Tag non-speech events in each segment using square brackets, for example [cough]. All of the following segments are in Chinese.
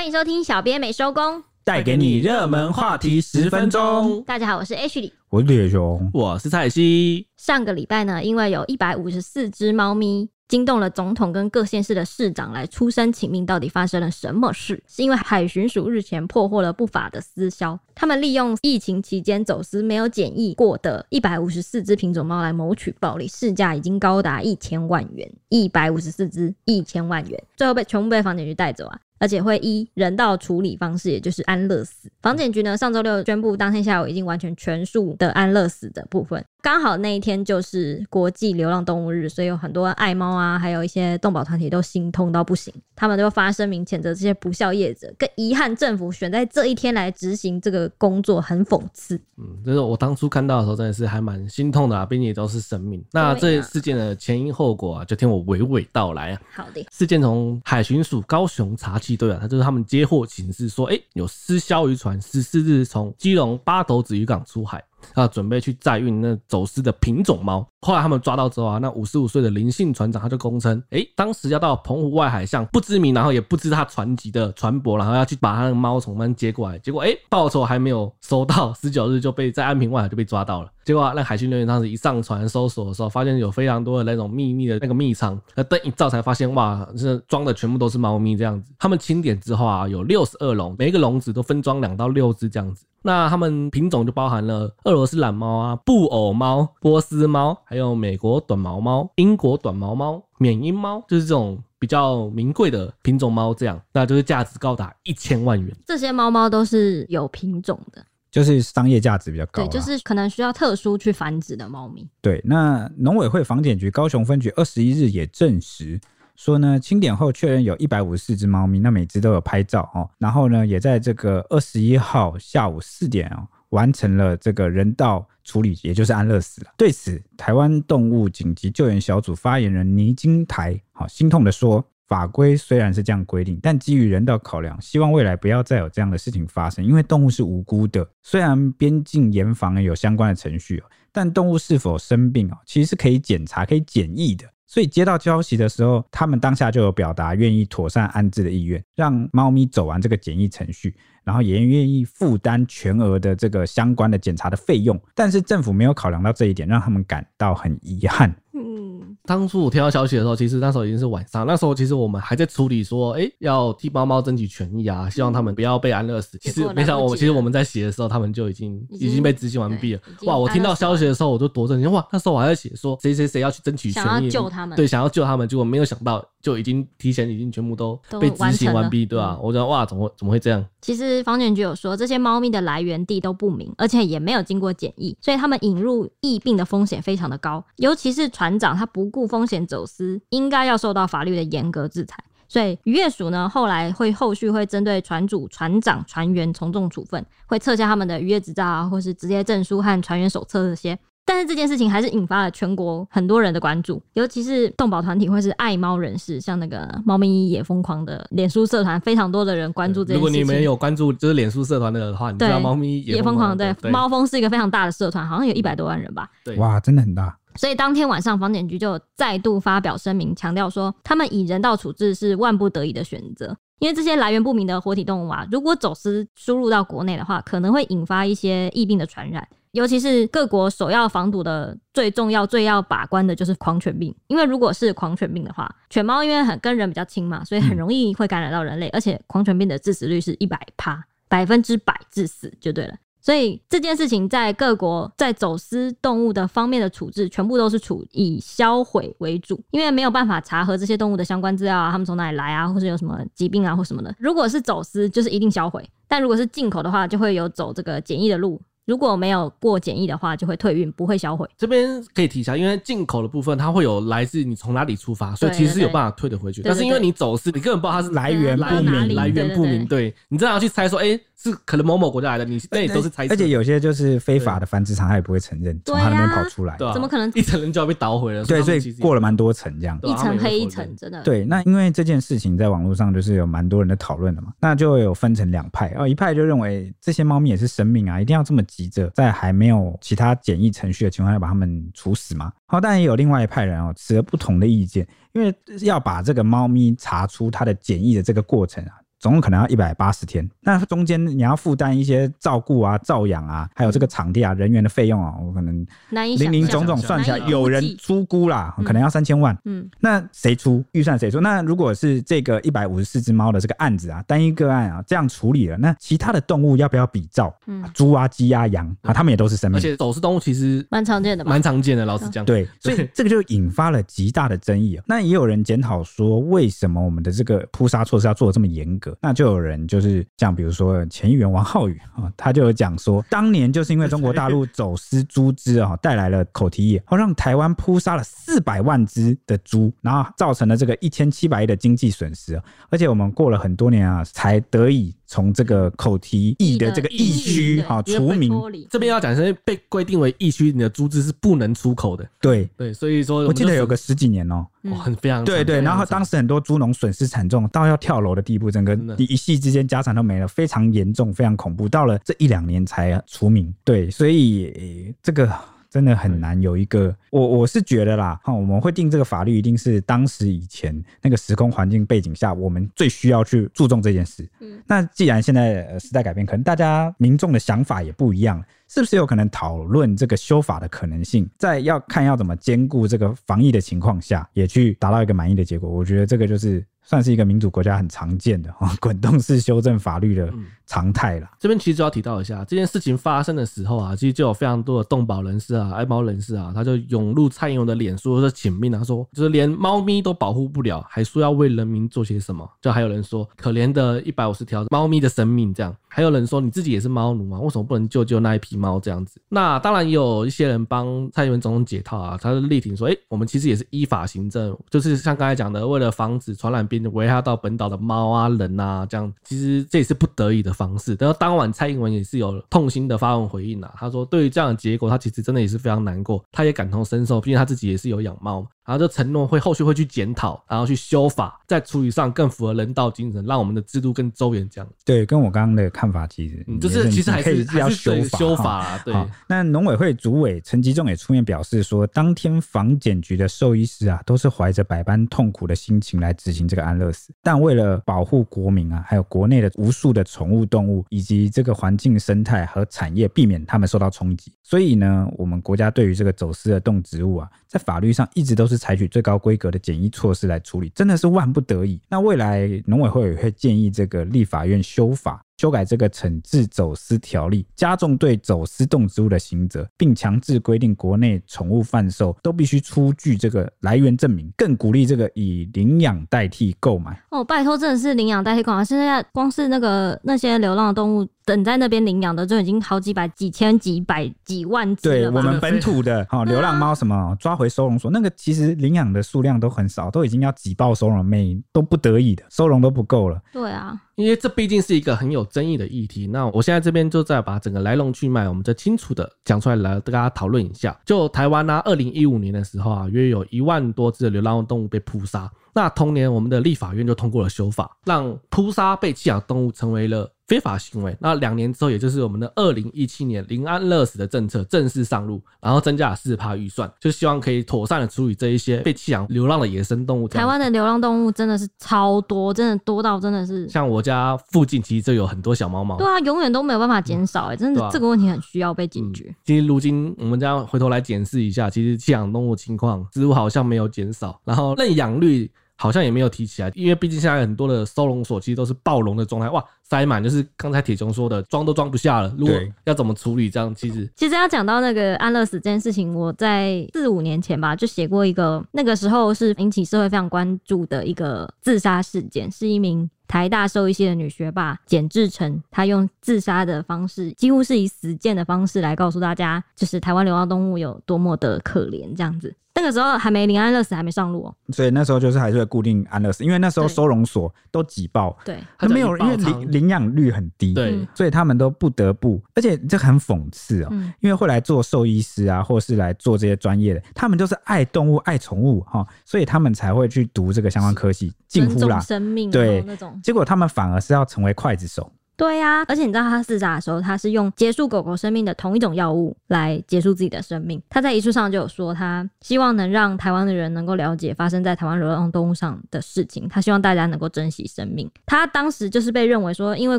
欢迎收听小编没收工，带给你热门话题十分钟。大家好，我是 H 李，我是铁熊，我是蔡西。上个礼拜呢，因为有一百五十四只猫咪。惊动了总统跟各县市的市长来出声请命，到底发生了什么事？是因为海巡署日前破获了不法的私销，他们利用疫情期间走私没有检疫过的一百五十四只品种猫来谋取暴利，市价已经高达一千万元，一百五十四只一千万元，最后被全部被房检局带走啊！而且会依人道处理方式，也就是安乐死。房检局呢，上周六宣布，当天下午已经完全全数的安乐死的部分。刚好那一天就是国际流浪动物日，所以有很多爱猫啊，还有一些动保团体都心痛到不行，他们都发声明谴责这些不孝业者，更遗憾政府选在这一天来执行这个工作，很讽刺。嗯，就是我当初看到的时候，真的是还蛮心痛的啊，毕竟也都是生命。那这事件的前因后果啊，就听我娓娓道来啊。好的，事件从海巡署高雄查缉队啊，他就是他们接获警示说，哎、欸，有私销渔船十四日从基隆八斗子渔港出海。啊，准备去载运那走私的品种猫。后来他们抓到之后啊，那五十五岁的林姓船长他就供称，哎，当时要到澎湖外海向不知名，然后也不知他船籍的船舶，然后要去把他的猫从那接过来。结果哎，报酬还没有收到，[laughs] 十九日就被在安平外海就被抓到了。结果、啊、那海巡人员当时一上船搜索的时候，发现有非常多的那种秘密的那个秘藏，那灯一照才发现，哇，这装的全部都是猫咪这样子。他们清点之后啊，有六十二笼，每一个笼子都分装两到六只这样子。那它们品种就包含了俄罗斯蓝猫啊、布偶猫、波斯猫，还有美国短毛猫、英国短毛猫、缅因猫，就是这种比较名贵的品种猫。这样，那就是价值高达一千万元。这些猫猫都是有品种的，就是商业价值比较高。对，就是可能需要特殊去繁殖的猫咪。对，那农委会房检局高雄分局二十一日也证实。说呢，清点后确认有一百五十四只猫咪，那每只都有拍照哦。然后呢，也在这个二十一号下午四点哦，完成了这个人道处理，也就是安乐死了。对此，台湾动物紧急救援小组发言人倪金台好心痛地说，法规虽然是这样规定，但基于人道考量，希望未来不要再有这样的事情发生。因为动物是无辜的，虽然边境严防有相关的程序，但动物是否生病哦，其实是可以检查、可以检疫的。所以接到消息的时候，他们当下就有表达愿意妥善安置的意愿，让猫咪走完这个检疫程序，然后也愿意负担全额的这个相关的检查的费用。但是政府没有考量到这一点，让他们感到很遗憾。嗯当初我听到消息的时候，其实那时候已经是晚上。那时候其实我们还在处理说，哎、欸，要替猫猫争取权益啊，希望他们不要被安乐死。其实没想到，我其实我们在写的时候，他们就已经已经被执行完毕了。哇！我听到消息的时候，我就多震惊。哇！那时候我还在写说，谁谁谁要去争取权益，想要救他们，对，想要救他们，结果没有想到。就已经提前已经全部都被执行完毕，对吧、啊？我觉得哇，怎么会怎么会这样？其实房检局有说，这些猫咪的来源地都不明，而且也没有经过检疫，所以他们引入疫病的风险非常的高。尤其是船长，他不顾风险走私，应该要受到法律的严格制裁。所以渔业署呢，后来会后续会针对船主、船长、船员从重处分，会撤销他们的渔业执照啊，或是职业证书和船员手册这些。但是这件事情还是引发了全国很多人的关注，尤其是动保团体或是爱猫人士，像那个“猫咪也疯狂”的脸书社团，非常多的人关注这件事情。如果你们有关注就是脸书社团的话，你知道“猫咪也疯狂”对，猫疯是一个非常大的社团，好像有一百多万人吧。对，哇，真的很大。所以当天晚上，房检局就再度发表声明，强调说他们以人道处置是万不得已的选择，因为这些来源不明的活体动物啊，如果走私输入到国内的话，可能会引发一些疫病的传染。尤其是各国首要防堵的最重要、最要把关的就是狂犬病，因为如果是狂犬病的话，犬猫因为很跟人比较亲嘛，所以很容易会感染到人类，嗯、而且狂犬病的致死率是一百趴，百分之百致死就对了。所以这件事情在各国在走私动物的方面的处置，全部都是处以销毁为主，因为没有办法查核这些动物的相关资料啊，他们从哪里来啊，或是有什么疾病啊或什么的。如果是走私，就是一定销毁；但如果是进口的话，就会有走这个检疫的路。如果没有过检疫的话，就会退运，不会销毁。这边可以提一下，因为进口的部分它会有来自你从哪里出发，所以其实是有办法退得回去。但是因为你走私，你根本不知道它是来源不明，来源不明，对，你这样去猜说，哎、欸。是可能某某国家来的，你那也都是猜测。而且有些就是非法的繁殖场，它也不会承认从他那边跑出来，怎么可能一层人就要被捣毁了？对，所以过了蛮多层这样，一层黑一层，真的。对，那因为这件事情在网络上就是有蛮多人的讨论的嘛，那就会有分成两派哦，一派就认为这些猫咪也是生命啊，一定要这么急着在还没有其他检疫程序的情况下把它们处死吗？好，但也有另外一派人哦，持了不同的意见，因为要把这个猫咪查出它的检疫的这个过程啊。总共可能要一百八十天。那中间你要负担一些照顾啊、照养啊，还有这个场地啊、人员的费用啊，我可能零零总总算起来，有人出估啦，可能要三千万。嗯，那谁出预算？谁出？那如果是这个一百五十四只猫的这个案子啊，单一个案啊，这样处理了，那其他的动物要不要比照？嗯，猪啊、鸡啊、羊啊，他们也都是生命，而且走私动物其实蛮常见的，蛮常见的。老实讲，对，所以这个就引发了极大的争议啊。那也有人检讨说，为什么我们的这个扑杀措施要做的这么严格？那就有人就是像比如说前议员王浩宇啊，他就有讲说，当年就是因为中国大陆走私猪只啊，带来了口蹄疫，让台湾扑杀了四百万只的猪，然后造成了这个一千七百亿的经济损失。而且我们过了很多年啊，才得以从这个口蹄疫的这个疫区啊除名。这边要讲是被规定为疫区，你的猪只是不能出口的。对对，所以说我，我记得有个十几年哦、喔，很非常对对。然后当时很多猪农损失惨重，到要跳楼的地步，整个一夕之间家产都没了，非常严重，非常恐怖。到了这一两年才除名。对，所以这个。真的很难有一个，我我是觉得啦，哈，我们会定这个法律，一定是当时以前那个时空环境背景下，我们最需要去注重这件事。嗯，那既然现在时代改变，可能大家民众的想法也不一样，是不是有可能讨论这个修法的可能性？在要看要怎么兼顾这个防疫的情况下，也去达到一个满意的结果。我觉得这个就是。算是一个民主国家很常见的哈 [laughs] 滚动式修正法律的常态了。这边其实就要提到一下，这件事情发生的时候啊，其实就有非常多的动保人士啊、爱猫人士啊，他就涌入蔡英文的脸书说请命啊，说就是连猫咪都保护不了，还说要为人民做些什么。就还有人说，可怜的一百五十条猫咪的生命这样。还有人说，你自己也是猫奴吗？为什么不能救救那一批猫这样子？那当然也有一些人帮蔡英文总统解套啊，他就力挺说，哎、欸，我们其实也是依法行政，就是像刚才讲的，为了防止传染病。危害到本岛的猫啊、人啊，这样其实这也是不得已的方式。然后当晚蔡英文也是有痛心的发文回应啊，他说对于这样的结果，他其实真的也是非常难过，他也感同身受，毕竟他自己也是有养猫。然后就承诺会后续会去检讨，然后去修法，在处理上更符合人道精神，让我们的制度更周延。这样对，跟我刚刚的看法其实，嗯，就是其实还是要修法。修法啊，对。那农委会主委陈吉仲也出面表示说，当天防检局的兽医师啊，都是怀着百般痛苦的心情来执行这个安乐死，但为了保护国民啊，还有国内的无数的宠物动物以及这个环境生态和产业，避免他们受到冲击。所以呢，我们国家对于这个走私的动植物啊，在法律上一直都是。采取最高规格的检疫措施来处理，真的是万不得已。那未来农委会也会建议这个立法院修法。修改这个惩治走私条例，加重对走私动植物的刑责，并强制规定国内宠物贩售都必须出具这个来源证明，更鼓励这个以领养代替购买。哦，拜托，真的是领养代替购买。现在光是那个那些流浪的动物等在那边领养的，就已经好几百、几千、几百、几万只了。对，我们本土的哈流浪猫什么抓回收容所，那个其实领养的数量都很少，都已经要挤爆收容，每都不得已的收容都不够了。对啊。因为这毕竟是一个很有争议的议题，那我现在这边就再把整个来龙去脉，我们再清楚的讲出来，来跟大家讨论一下。就台湾呢、啊，二零一五年的时候啊，约有一万多只的流浪动物被扑杀。那同年，我们的立法院就通过了修法，让扑杀被弃养动物成为了非法行为。那两年之后，也就是我们的二零一七年，零安乐死的政策正式上路，然后增加了四十趴预算，就希望可以妥善的处理这一些被弃养流浪的野生动物。台湾的流浪动物真的是超多，真的多到真的是像我家附近其实就有很多小猫猫。对啊，永远都没有办法减少哎、欸，真的、啊、这个问题很需要被解决。嗯、其实如今我们这样回头来检视一下，其实弃养动物情况似乎好像没有减少，然后认养率。好像也没有提起来，因为毕竟现在很多的收容所其实都是暴龙的状态，哇，塞满，就是刚才铁雄说的，装都装不下了。如果要怎么处理这样，其实其实要讲到那个安乐死这件事情，我在四五年前吧就写过一个，那个时候是引起社会非常关注的一个自杀事件，是一名台大兽医系的女学霸简志成，她用自杀的方式，几乎是以死谏的方式来告诉大家，就是台湾流浪动物有多么的可怜这样子。那个时候还没领安乐死，还没上路哦、喔，所以那时候就是还是会固定安乐死，因为那时候收容所都挤爆，对，他没有，因为领领养率很低，对，所以他们都不得不，而且这很讽刺哦、喔，嗯、因为会来做兽医师啊，或是来做这些专业的，他们都是爱动物、爱宠物哈，所以他们才会去读这个相关科系，近乎啦，生命对。那种，结果他们反而是要成为刽子手。对呀、而且你知道他自杀的时候，他是用结束狗狗生命的同一种药物来结束自己的生命。他在遗书上就有说，他希望能让台湾的人能够了解发生在台湾流浪动物上的事情。他希望大家能够珍惜生命。他当时就是被认为说，因为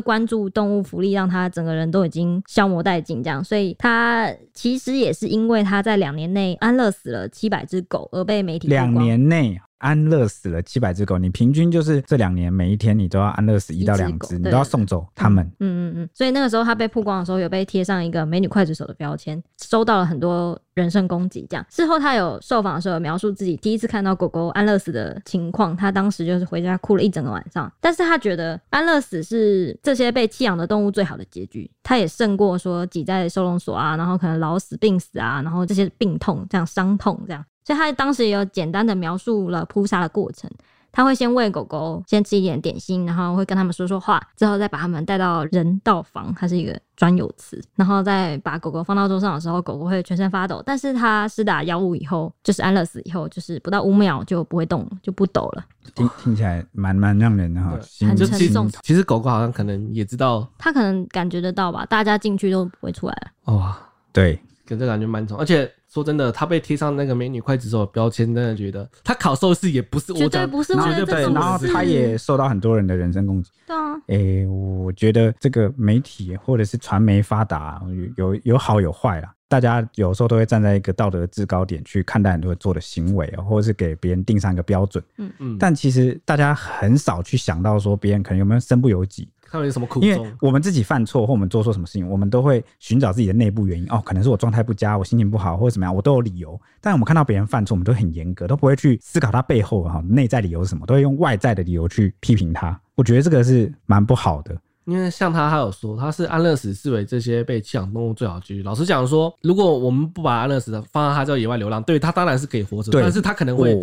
关注动物福利，让他整个人都已经消磨殆尽，这样，所以他其实也是因为他在两年内安乐死了七百只狗而被媒体两年内。安乐死了七百只狗，你平均就是这两年每一天你都要安乐死一到两只，你都要送走他们。嗯嗯嗯。所以那个时候他被曝光的时候，有被贴上一个“美女刽子手”的标签，收到了很多人身攻击。这样事后他有受访的时候有描述自己第一次看到狗狗安乐死的情况，他当时就是回家哭了一整个晚上。但是他觉得安乐死是这些被弃养的动物最好的结局，他也胜过说挤在收容所啊，然后可能老死、病死啊，然后这些病痛这样伤痛这样。所以他当时也有简单的描述了扑杀的过程，他会先喂狗狗，先吃一点点心，然后会跟他们说说话，之后再把他们带到人道房，它是一个专有词，然后再把狗狗放到桌上的时候，狗狗会全身发抖，但是它施打药物以后，就是安乐死以后，就是不到五秒就不会动，就不抖了。听听起来蛮蛮让人哈，很沉重。其实狗狗好像可能也知道，它可能感觉得到吧，大家进去都不会出来了。哇，对，可这感觉蛮重，而且。说真的，他被贴上那个美女刽子手的标签，真的觉得他考寿司也不是我讲，绝对不是为了这种事。然后他也受到很多人的人身攻击。[laughs] 对啊，哎、欸，我觉得这个媒体或者是传媒发达，有有好有坏啦。大家有时候都会站在一个道德制高点去看待很多做的行为，或者是给别人定上一个标准。嗯嗯。但其实大家很少去想到说别人可能有没有身不由己。他们有什么苦衷？因为我们自己犯错或我们做错什么事情，我们都会寻找自己的内部原因。哦，可能是我状态不佳，我心情不好，或者怎么样，我都有理由。但我们看到别人犯错，我们都很严格，都不会去思考他背后哈内在理由是什么，都会用外在的理由去批评他。我觉得这个是蛮不好的。因为像他，他有说他是安乐死视为这些被弃养动物最好的结局。老实讲说，如果我们不把安乐死放在他在野外流浪，对他当然是可以活着，但是他可能会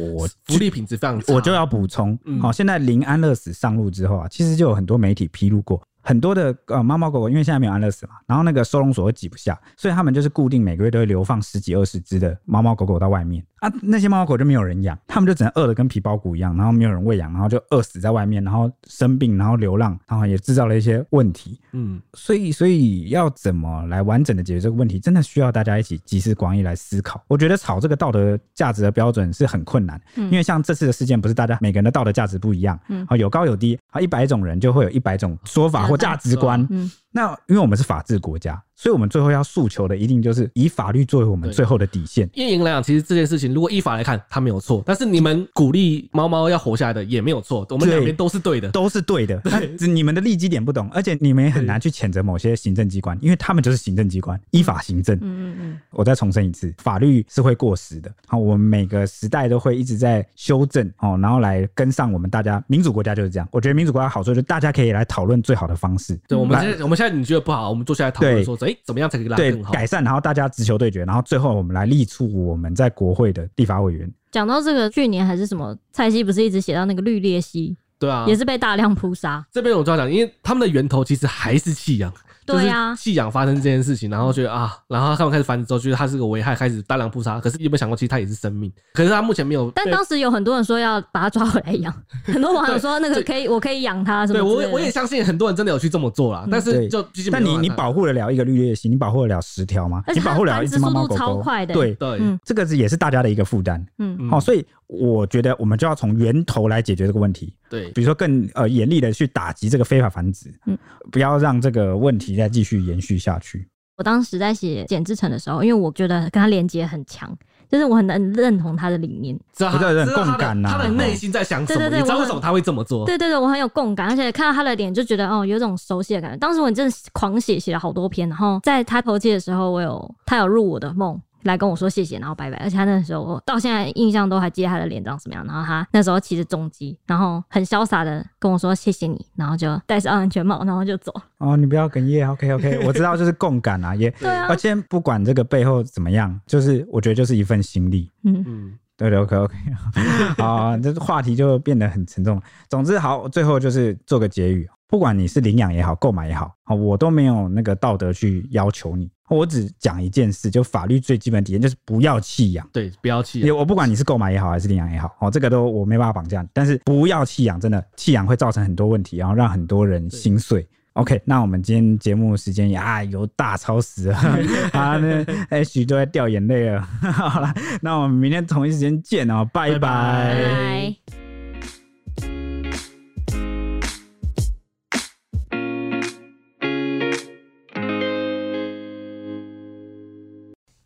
福利品质非常差。我就要补充，好、嗯，现在零安乐死上路之后啊，其实就有很多媒体披露过。很多的呃猫猫狗狗，因为现在没有安乐死嘛，然后那个收容所会挤不下，所以他们就是固定每个月都会流放十几二十只的猫猫狗狗到外面。啊，那些猫猫狗就没有人养，他们就只能饿得跟皮包骨一样，然后没有人喂养，然后就饿死在外面，然后生病，然后流浪，然后也制造了一些问题。嗯，所以所以要怎么来完整的解决这个问题，真的需要大家一起集思广益来思考。我觉得炒这个道德价值的标准是很困难，因为像这次的事件，不是大家每个人的道德价值不一样，嗯，啊有高有低，啊一百种人就会有一百种说法或价值观，嗯，那因为我们是法治国家。所以，我们最后要诉求的，一定就是以法律作为我们最后的底线。运营来讲，其实这件事情，如果依法来看，它没有错。但是你们鼓励猫猫要活下来的，也没有错。我们两边都是对的，都是对的。对，你们的立基点不懂，而且你们也很难去谴责某些行政机关，因为他们就是行政机关，依法行政。嗯嗯嗯。我再重申一次，法律是会过时的。好，我们每个时代都会一直在修正哦，然后来跟上我们大家民主国家就是这样。我觉得民主国家好处就是大家可以来讨论最好的方式。对，我们现在我们现在你觉得不好，我们坐下来讨论说，哎，怎么样才可以来？改善，然后大家直球对决，然后最后我们来力促我们在国会的立法委员。讲到这个，去年还是什么，蔡西不是一直写到那个绿鬣蜥？对啊，也是被大量扑杀。这边我就要讲，因为他们的源头其实还是弃养。对呀，弃养发生这件事情，然后觉得啊，然后他们开始繁殖之后，觉得它是个危害，开始大量扑杀。可是有没有想过，其实它也是生命？可是它目前没有。但当时有很多人说要把它抓回来养，[laughs] 很多网友说那个可以，我可以养它什么。对，我我也相信很多人真的有去这么做啦。但是就，但你你保护得了一个绿鬣蜥，你保护得了十条吗？你保护得了一只猫猫狗狗？对对，这个是也是大家的一个负担。嗯，好，所以我觉得我们就要从源头来解决这个问题。对，比如说更呃严厉的去打击这个非法繁殖，嗯，不要让这个问题再继续延续下去。我当时在写简志成的时候，因为我觉得跟他连接很强，就是我很能认同他的理念，知道他有共感呐，他的内心在想什么？对对对，你知道为什么他会这么做？对对对，我很有共感，而且看到他的脸就觉得哦，有种熟悉的感觉。当时我真的狂写，写了好多篇，然后在他头七的时候，我有他有入我的梦。来跟我说谢谢，然后拜拜。而且他那时候，我到现在印象都还记得他的脸长什么样。然后他那时候骑着重机，然后很潇洒的跟我说谢谢你，然后就戴上安全帽，然后就走。[laughs] 哦，你不要哽咽，OK OK，我知道就是共感啊，也 [laughs] 对啊。而且不管这个背后怎么样，就是我觉得就是一份心力。嗯嗯，对对，OK OK。[laughs] 好，这个话题就变得很沉重。总之，好，最后就是做个结语。不管你是领养也好，购买也好，我都没有那个道德去要求你。我只讲一件事，就法律最基本的底线就是不要弃养。对，不要弃养。我不管你是购买也好，还是领养也好，哦，这个都我没办法绑架你。但是不要弃养，真的弃养会造成很多问题，然后让很多人心碎。OK，那我们今天节目时间啊有大超时了，[laughs] 啊，那 H 都在掉眼泪了。[laughs] 好了，那我们明天同一时间见哦，拜拜。拜拜。